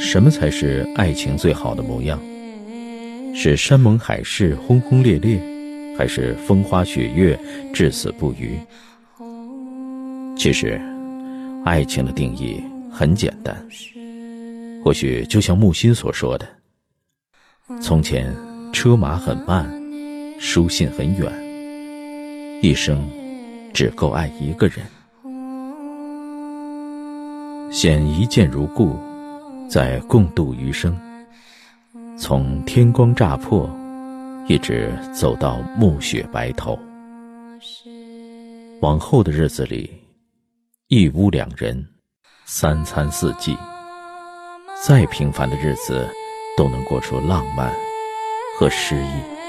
什么才是爱情最好的模样？是山盟海誓、轰轰烈烈，还是风花雪月、至死不渝？其实，爱情的定义很简单，或许就像木心所说的：“从前车马很慢，书信很远，一生只够爱一个人。先一见如故。”再共度余生，从天光乍破，一直走到暮雪白头。往后的日子里，一屋两人，三餐四季，再平凡的日子，都能过出浪漫和诗意。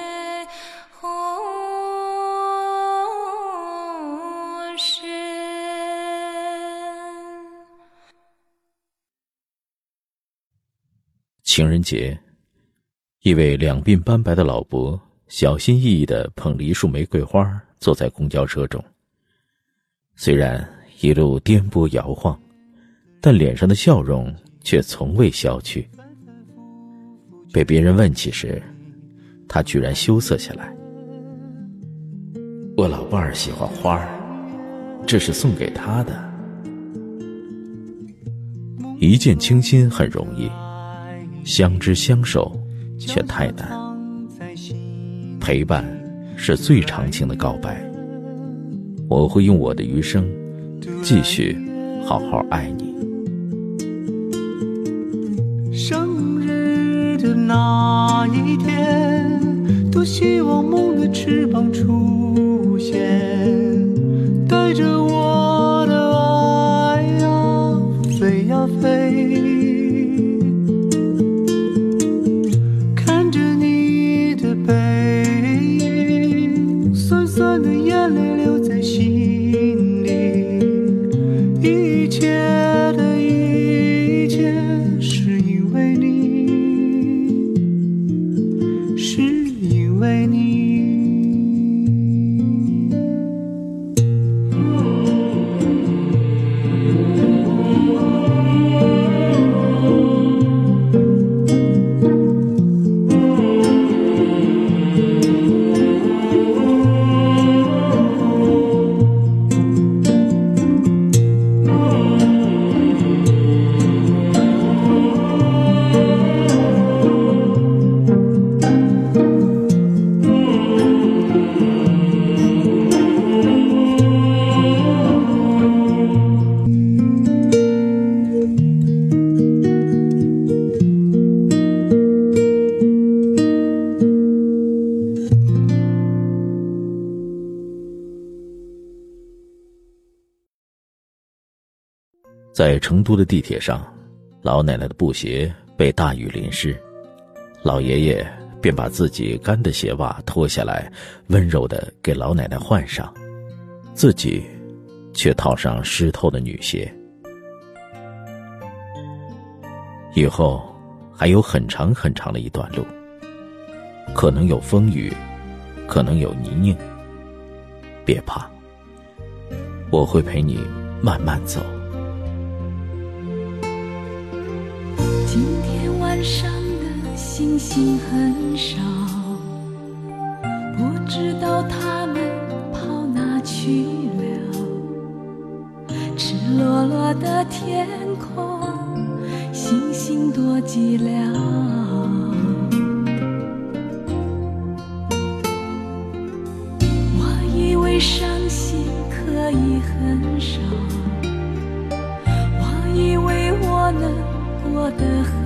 情人节，一位两鬓斑白的老伯小心翼翼的捧了一束玫瑰花，坐在公交车中。虽然一路颠簸摇晃，但脸上的笑容却从未消去。被别人问起时，他居然羞涩下来：“我老伴儿喜欢花儿，这是送给他的。一见倾心很容易。”相知相守，却太难。陪伴是最长情的告白。我会用我的余生，继续好好爱你。生日的那一天，多希望梦的翅膀出现，带着我的爱呀，飞呀飞。成都的地铁上，老奶奶的布鞋被大雨淋湿，老爷爷便把自己干的鞋袜脱下来，温柔的给老奶奶换上，自己却套上湿透的女鞋。以后还有很长很长的一段路，可能有风雨，可能有泥泞。别怕，我会陪你慢慢走。的星星很少，不知道他们跑哪去了。赤裸裸的天空，星星多寂寥。我以为伤心可以很少，我以为我能。过得很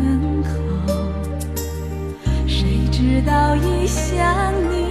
早已想你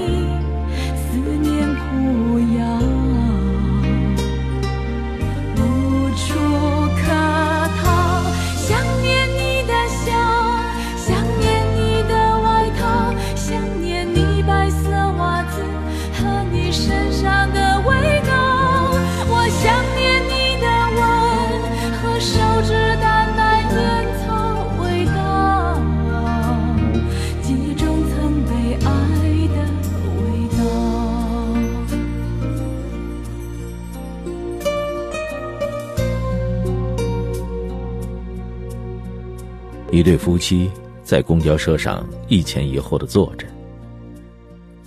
一对夫妻在公交车上一前一后的坐着，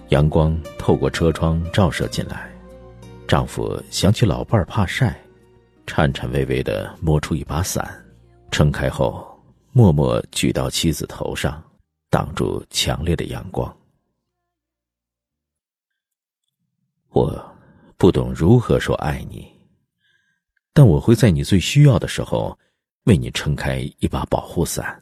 阳光透过车窗照射进来。丈夫想起老伴儿怕晒，颤颤巍巍的摸出一把伞，撑开后，默默举到妻子头上，挡住强烈的阳光。我不懂如何说爱你，但我会在你最需要的时候，为你撑开一把保护伞。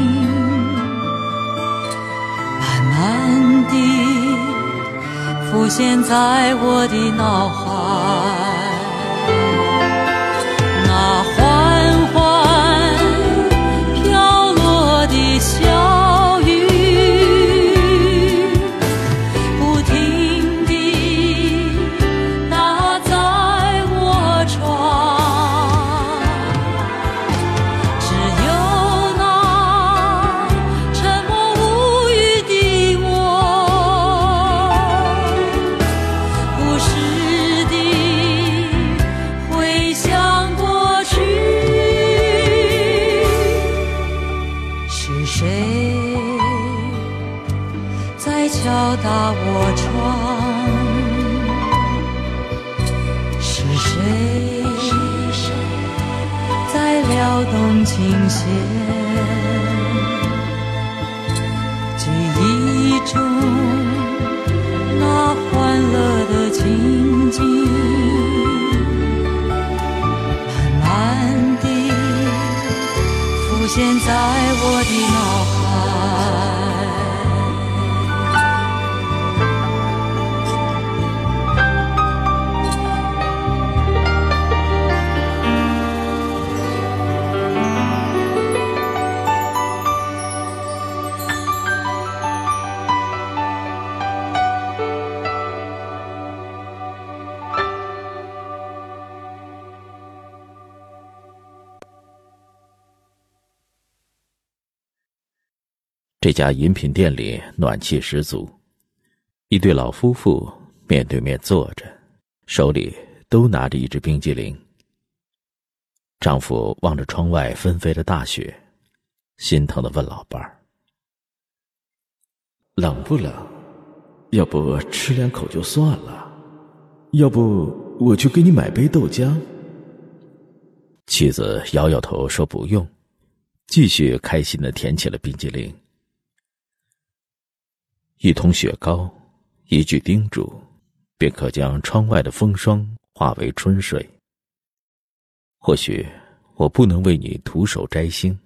浮现在我的脑海。我这家饮品店里暖气十足，一对老夫妇面对面坐着，手里都拿着一只冰激凌。丈夫望着窗外纷飞的大雪，心疼的问老伴儿：“冷不冷？要不吃两口就算了，要不我去给你买杯豆浆。”妻子摇摇头说：“不用。”继续开心的舔起了冰激凌。一桶雪糕，一句叮嘱，便可将窗外的风霜化为春水。或许我不能为你徒手摘星，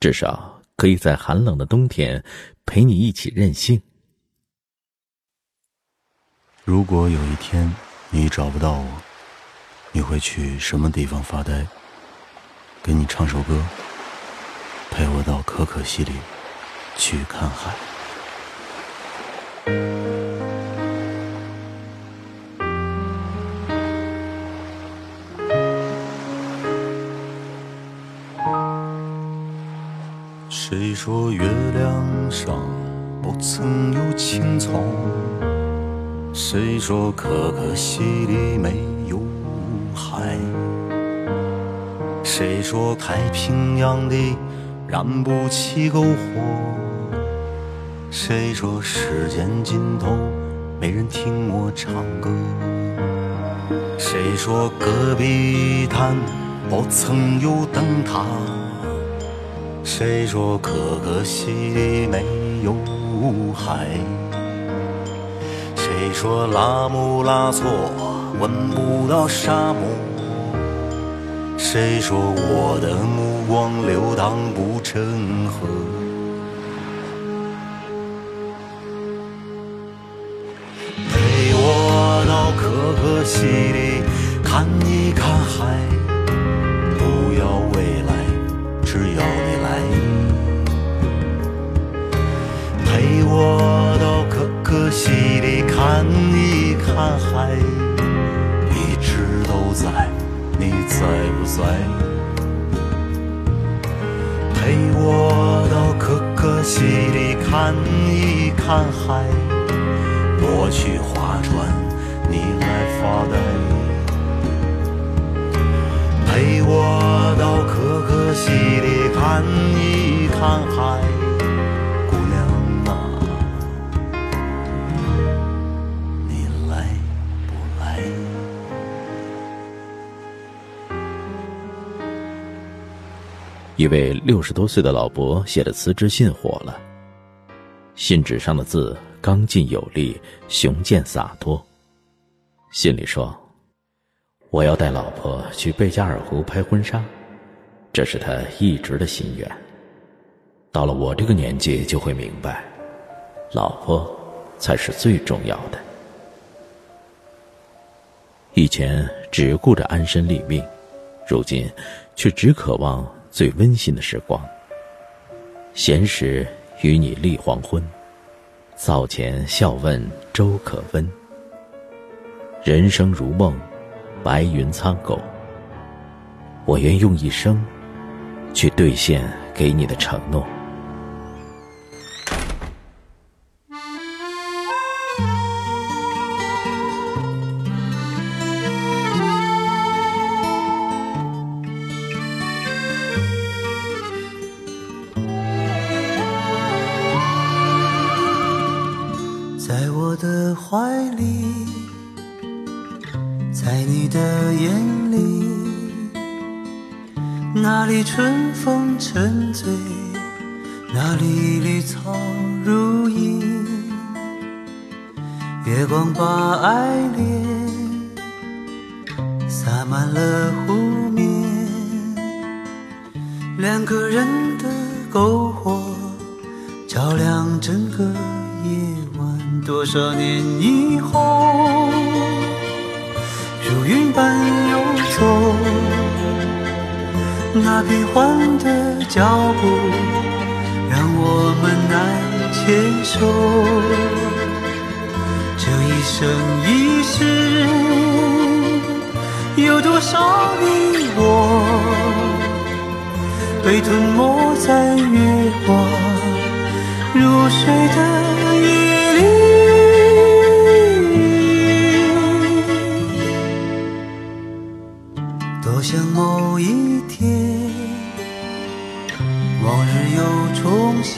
至少可以在寒冷的冬天陪你一起任性。如果有一天你找不到我，你会去什么地方发呆？给你唱首歌，陪我到可可西里去看海。谁说月亮上不曾有青草？谁说可可西里没有海？谁说太平洋里燃不起篝火？谁说时间尽头没人听我唱歌？谁说戈壁滩不曾有灯塔？谁说可可西里没有海？谁说拉姆拉措闻不到沙漠？谁说我的目光流淌不成河？看一看海。我去划船，你来发呆。陪我到可可西里看一看海，姑娘啊，你来不来？一位六十多岁的老伯写的辞职信火了，信纸上的字刚劲有力，雄健洒脱。信里说：“我要带老婆去贝加尔湖拍婚纱，这是他一直的心愿。到了我这个年纪，就会明白，老婆才是最重要的。以前只顾着安身立命，如今却只渴望最温馨的时光。闲时与你立黄昏。”灶前笑问粥可温。人生如梦，白云苍狗。我愿用一生，去兑现给你的承诺。整个夜晚。多少年以后，如云般游走，那变幻的脚步让我们难牵手。这一生一世，有多少你我被吞没在月光如水的夜里？多想某一天，往日又重现，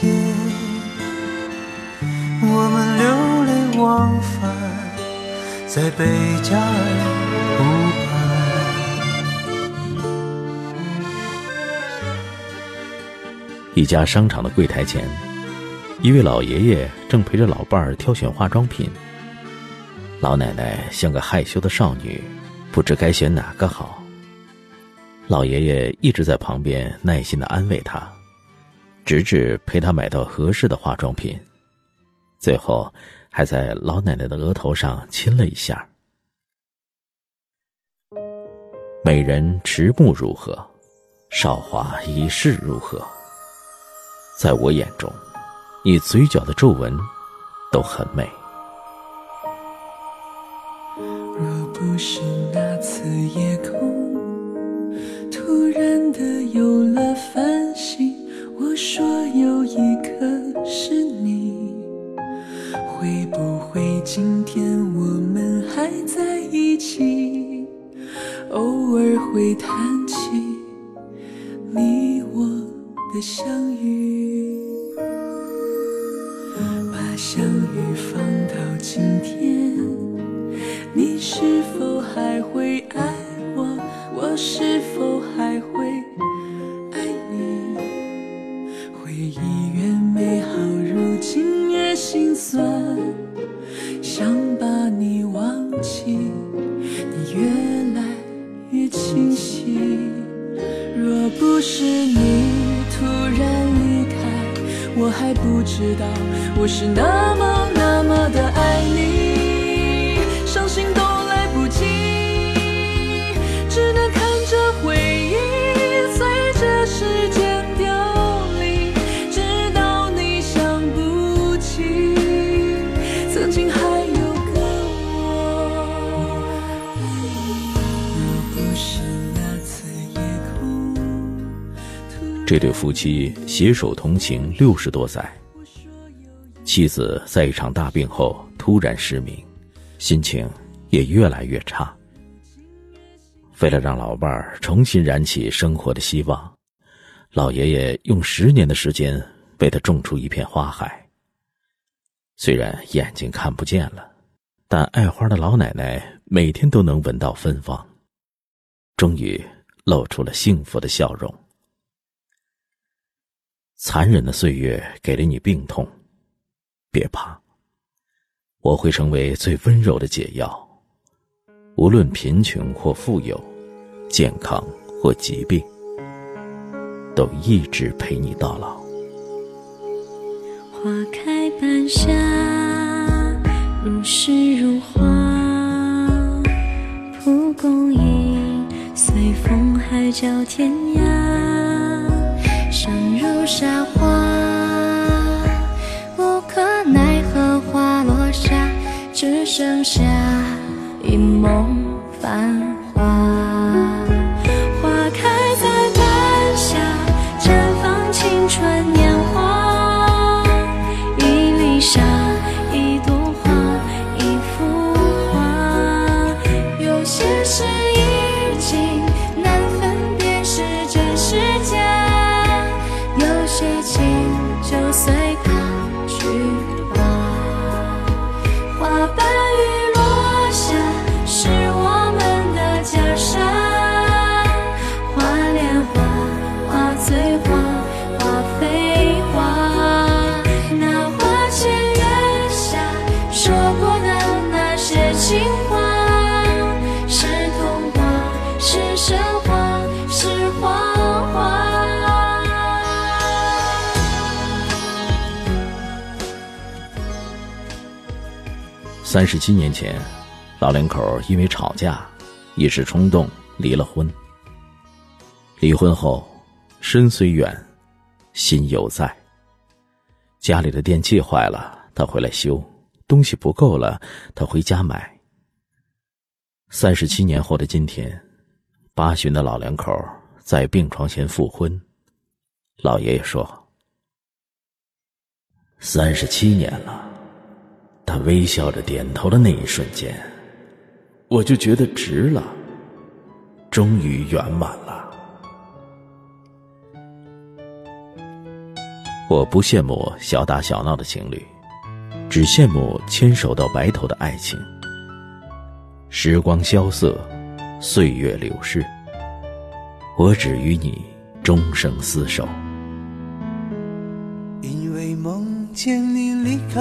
我们流连忘返在贝加尔湖畔。一家商场的柜台前，一位老爷爷正陪着老伴儿挑选化妆品。老奶奶像个害羞的少女，不知该选哪个好。老爷爷一直在旁边耐心的安慰她，直至陪她买到合适的化妆品，最后还在老奶奶的额头上亲了一下。美人迟暮如何，韶华已逝如何？在我眼中，你嘴角的皱纹都很美。若不是那次夜空突然的有了这对夫妻携手同行六十多载，妻子在一场大病后突然失明，心情也越来越差。为了让老伴儿重新燃起生活的希望，老爷爷用十年的时间为他种出一片花海。虽然眼睛看不见了，但爱花的老奶奶每天都能闻到芬芳，终于露出了幸福的笑容。残忍的岁月给了你病痛，别怕，我会成为最温柔的解药。无论贫穷或富有，健康或疾病，都一直陪你到老。花开半夏，如诗如画。蒲公英随风海角天涯，如沙花，无可奈何花落下，只剩下一梦繁华。花开在半夏，绽放青春年华。一粒沙，三十七年前，老两口因为吵架，一时冲动离了婚。离婚后，身虽远，心犹在。家里的电器坏了，他回来修；东西不够了，他回家买。三十七年后的今天，八旬的老两口在病床前复婚。老爷爷说：“三十七年了。”他微笑着点头的那一瞬间，我就觉得值了，终于圆满了。我不羡慕小打小闹的情侣，只羡慕牵手到白头的爱情。时光萧瑟，岁月流逝，我只与你终生厮守。因为梦见你离开，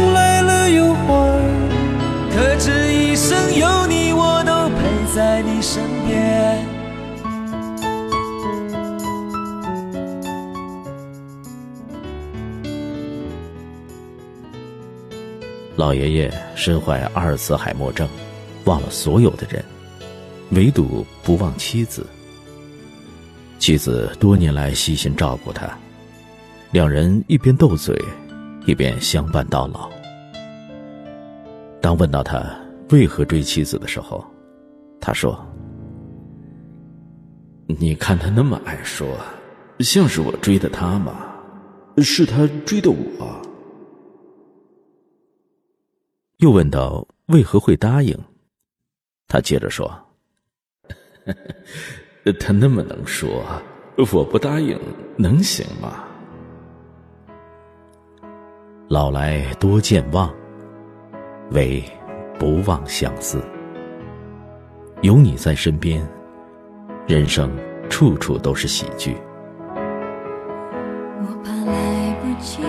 老爷爷身患阿尔茨海默症，忘了所有的人，唯独不忘妻子。妻子多年来悉心照顾他，两人一边斗嘴，一边相伴到老。当问到他为何追妻子的时候，他说：“你看他那么爱说，像是我追的他吗？是他追的我。又问道：“为何会答应？”他接着说：“ 他那么能说，我不答应能行吗？”老来多健忘，唯不忘相思。有你在身边，人生处处都是喜剧。我怕来不及，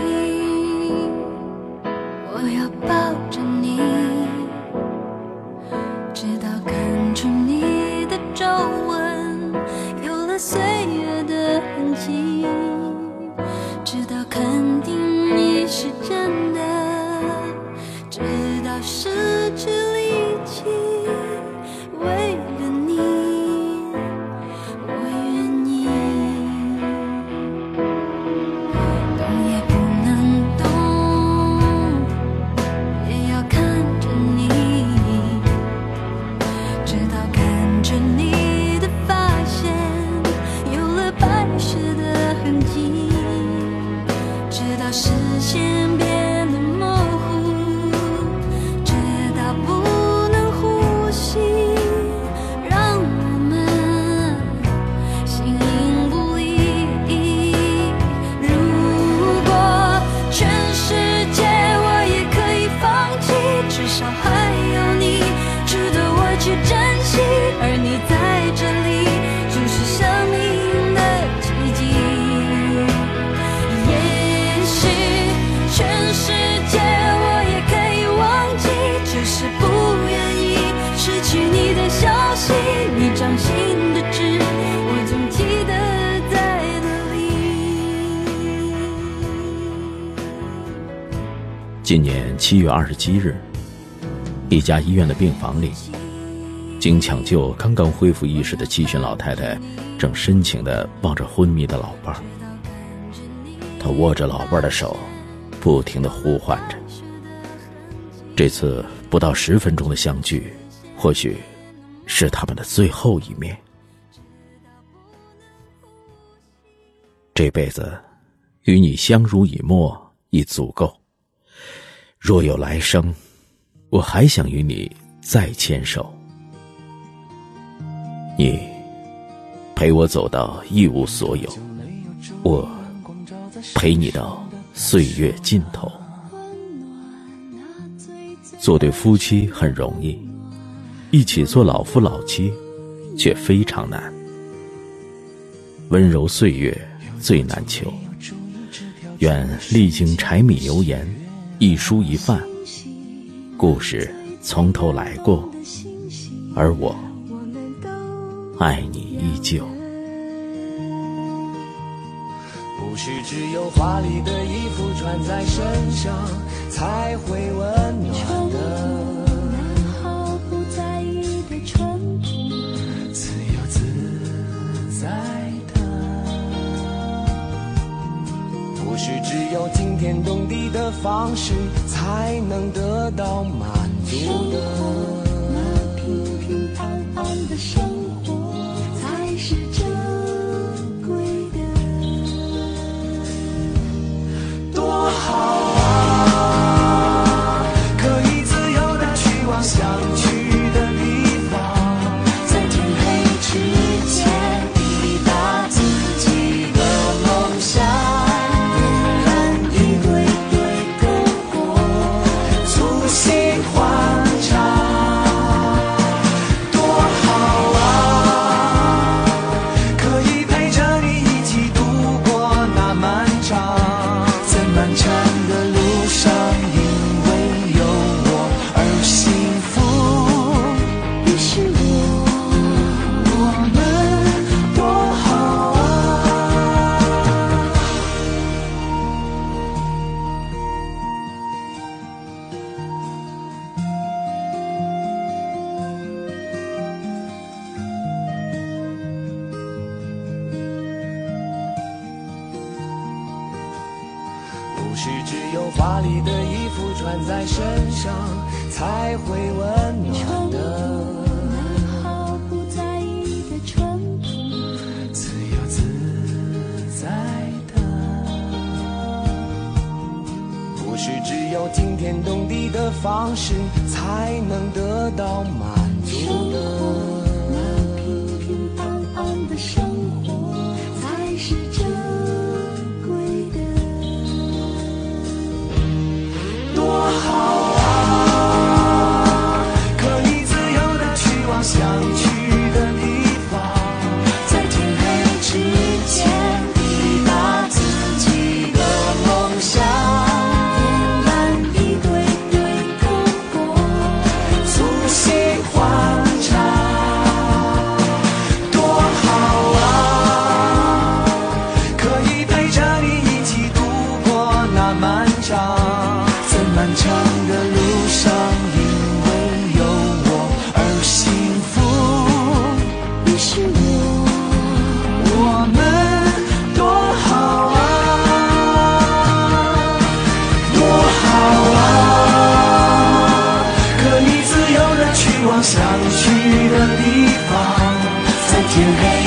失去你的消息。你掌心的痣，我总记得在哪里。今年七月二十七日，一家医院的病房里，经抢救刚刚恢复意识的七旬老太太，正深情地望着昏迷的老伴儿。她握着老伴儿的手，不停地呼唤着。这次不到十分钟的相聚，或许是他们的最后一面。这辈子与你相濡以沫已足够。若有来生，我还想与你再牵手。你陪我走到一无所有，我陪你到岁月尽头。做对夫妻很容易，一起做老夫老妻却非常难。温柔岁月最难求，愿历经柴米油盐，一蔬一饭，故事从头来过，而我爱你依旧。不是只有华丽的衣服穿在身上才会温暖的，是只有惊天动地的方式才能得到满足的。那平平安安的生 together.